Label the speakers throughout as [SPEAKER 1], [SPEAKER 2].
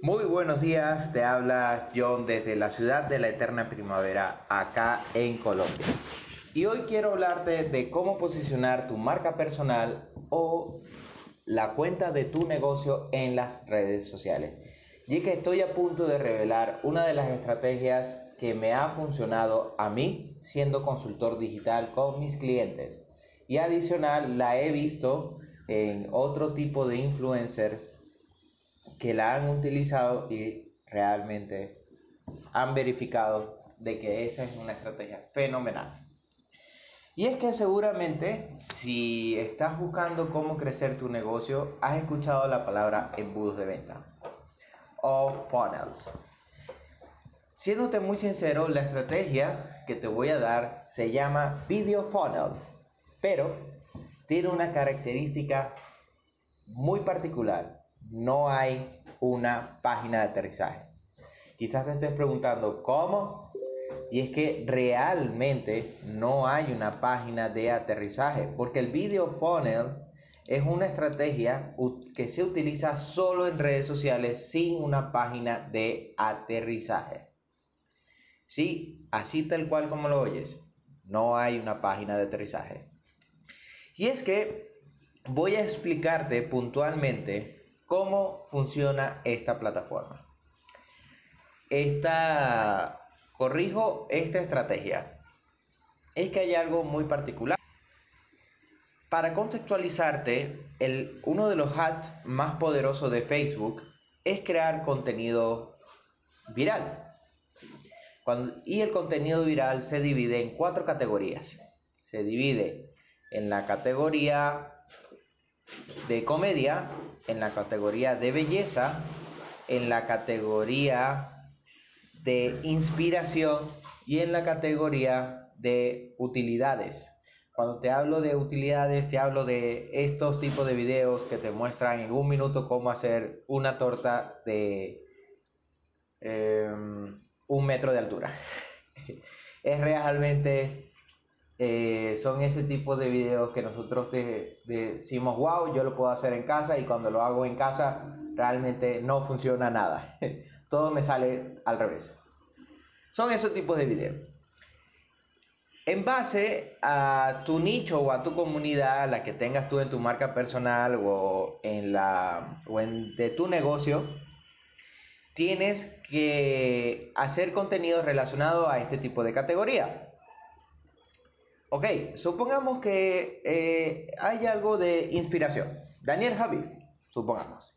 [SPEAKER 1] Muy buenos días, te habla John desde la ciudad de la eterna primavera, acá en Colombia. Y hoy quiero hablarte de cómo posicionar tu marca personal o la cuenta de tu negocio en las redes sociales. Y que estoy a punto de revelar una de las estrategias que me ha funcionado a mí siendo consultor digital con mis clientes. Y adicional la he visto en otro tipo de influencers que la han utilizado y realmente han verificado de que esa es una estrategia fenomenal. Y es que seguramente si estás buscando cómo crecer tu negocio, has escuchado la palabra embudos de venta o funnels. Siéndote muy sincero, la estrategia que te voy a dar se llama Video Funnel, pero tiene una característica muy particular. No hay una página de aterrizaje. Quizás te estés preguntando cómo. Y es que realmente no hay una página de aterrizaje, porque el Video Funnel es una estrategia que se utiliza solo en redes sociales sin una página de aterrizaje. Sí, así tal cual como lo oyes, no hay una página de aterrizaje. Y es que voy a explicarte puntualmente cómo funciona esta plataforma. Esta, corrijo esta estrategia. Es que hay algo muy particular para contextualizarte, uno de los hacks más poderosos de Facebook es crear contenido viral. y el contenido viral se divide en cuatro categorías. Se divide en la categoría de comedia, en la categoría de belleza, en la categoría de inspiración y en la categoría de utilidades. Cuando te hablo de utilidades, te hablo de estos tipos de videos que te muestran en un minuto cómo hacer una torta de em, un metro de altura. es realmente, eh, son ese tipo de videos que nosotros decimos, wow, yo lo puedo hacer en casa y cuando lo hago en casa realmente no funciona nada. Todo me sale al revés. Son esos tipos de videos. En base a tu nicho o a tu comunidad, la que tengas tú en tu marca personal o en la o en de tu negocio, tienes que hacer contenido relacionado a este tipo de categoría. Ok, supongamos que eh, hay algo de inspiración. Daniel Javid, supongamos.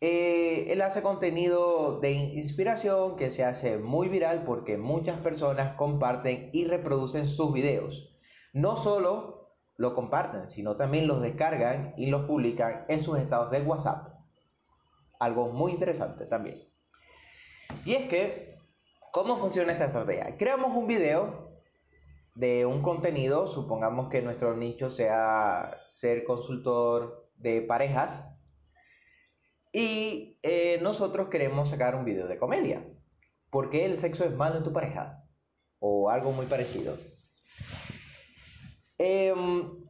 [SPEAKER 1] Eh, él hace contenido de inspiración que se hace muy viral porque muchas personas comparten y reproducen sus videos. No solo lo comparten, sino también los descargan y los publican en sus estados de WhatsApp. Algo muy interesante también. Y es que, ¿cómo funciona esta estrategia? Creamos un video de un contenido, supongamos que nuestro nicho sea ser consultor de parejas, y eh, nosotros queremos sacar un video de comedia. ¿Por qué el sexo es malo en tu pareja? O algo muy parecido. Em,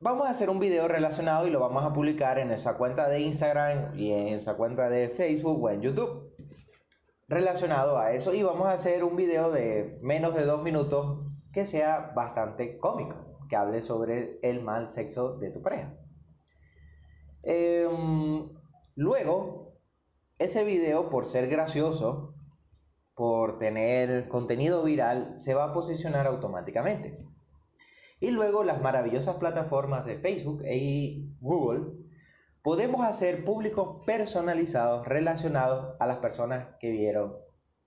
[SPEAKER 1] vamos a hacer un video relacionado y lo vamos a publicar en esa cuenta de Instagram y en esa cuenta de Facebook o en YouTube. Relacionado a eso y vamos a hacer un video de menos de dos minutos que sea bastante cómico, que hable sobre el mal sexo de tu pareja. Eh, Luego, ese video, por ser gracioso, por tener contenido viral, se va a posicionar automáticamente. Y luego las maravillosas plataformas de Facebook y Google, podemos hacer públicos personalizados relacionados a las personas que vieron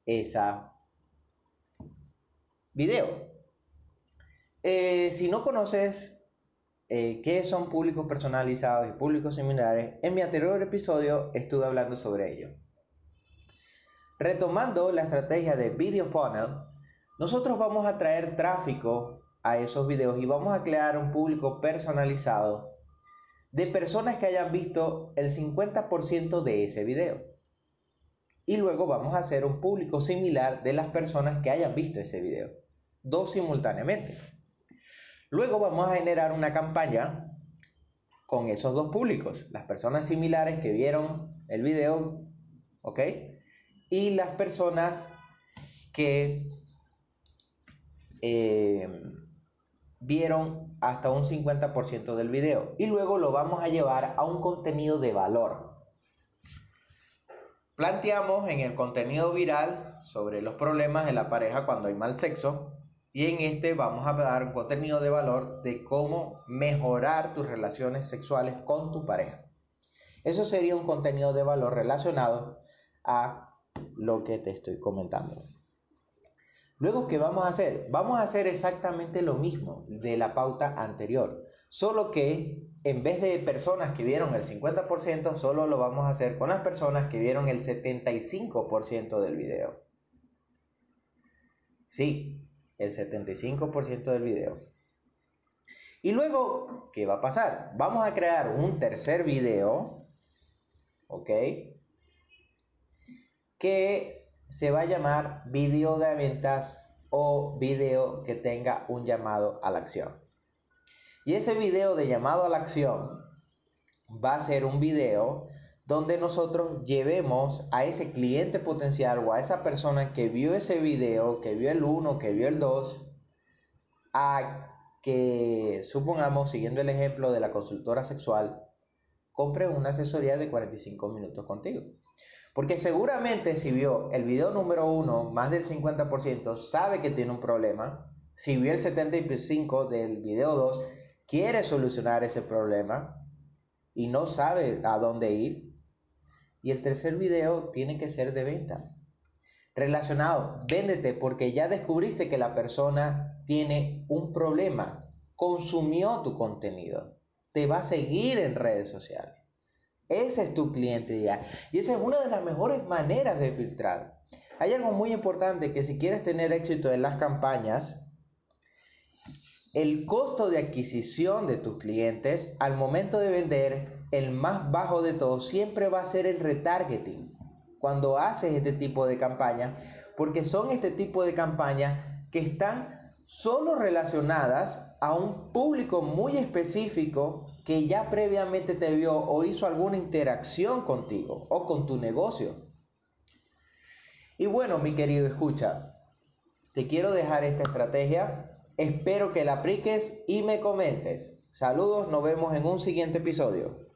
[SPEAKER 1] esa video. Eh, si no conoces eh, qué son públicos personalizados y públicos similares, en mi anterior episodio estuve hablando sobre ello. Retomando la estrategia de Video Funnel, nosotros vamos a traer tráfico a esos videos y vamos a crear un público personalizado de personas que hayan visto el 50% de ese video. Y luego vamos a hacer un público similar de las personas que hayan visto ese video, dos simultáneamente. Luego vamos a generar una campaña con esos dos públicos, las personas similares que vieron el video, ¿ok? Y las personas que eh, vieron hasta un 50% del video. Y luego lo vamos a llevar a un contenido de valor. Planteamos en el contenido viral sobre los problemas de la pareja cuando hay mal sexo y en este vamos a dar un contenido de valor de cómo mejorar tus relaciones sexuales con tu pareja. Eso sería un contenido de valor relacionado a lo que te estoy comentando. Luego, ¿qué vamos a hacer? Vamos a hacer exactamente lo mismo de la pauta anterior, solo que en vez de personas que vieron el 50%, solo lo vamos a hacer con las personas que vieron el 75% del video. Sí, el 75% del video. Y luego, ¿qué va a pasar? Vamos a crear un tercer video, ¿ok? Que se va a llamar video de ventas o video que tenga un llamado a la acción. Y ese video de llamado a la acción va a ser un video donde nosotros llevemos a ese cliente potencial o a esa persona que vio ese video, que vio el 1, que vio el 2, a que, supongamos, siguiendo el ejemplo de la consultora sexual, compre una asesoría de 45 minutos contigo. Porque seguramente si vio el video número 1, más del 50% sabe que tiene un problema. Si vio el 75 del video 2, quiere solucionar ese problema y no sabe a dónde ir. Y el tercer video tiene que ser de venta. Relacionado, véndete porque ya descubriste que la persona tiene un problema, consumió tu contenido, te va a seguir en redes sociales. Ese es tu cliente ya. Y esa es una de las mejores maneras de filtrar. Hay algo muy importante que si quieres tener éxito en las campañas, el costo de adquisición de tus clientes al momento de vender, el más bajo de todos, siempre va a ser el retargeting. Cuando haces este tipo de campañas, porque son este tipo de campañas que están solo relacionadas a un público muy específico que ya previamente te vio o hizo alguna interacción contigo o con tu negocio. Y bueno, mi querido escucha, te quiero dejar esta estrategia Espero que la apliques y me comentes. Saludos, nos vemos en un siguiente episodio.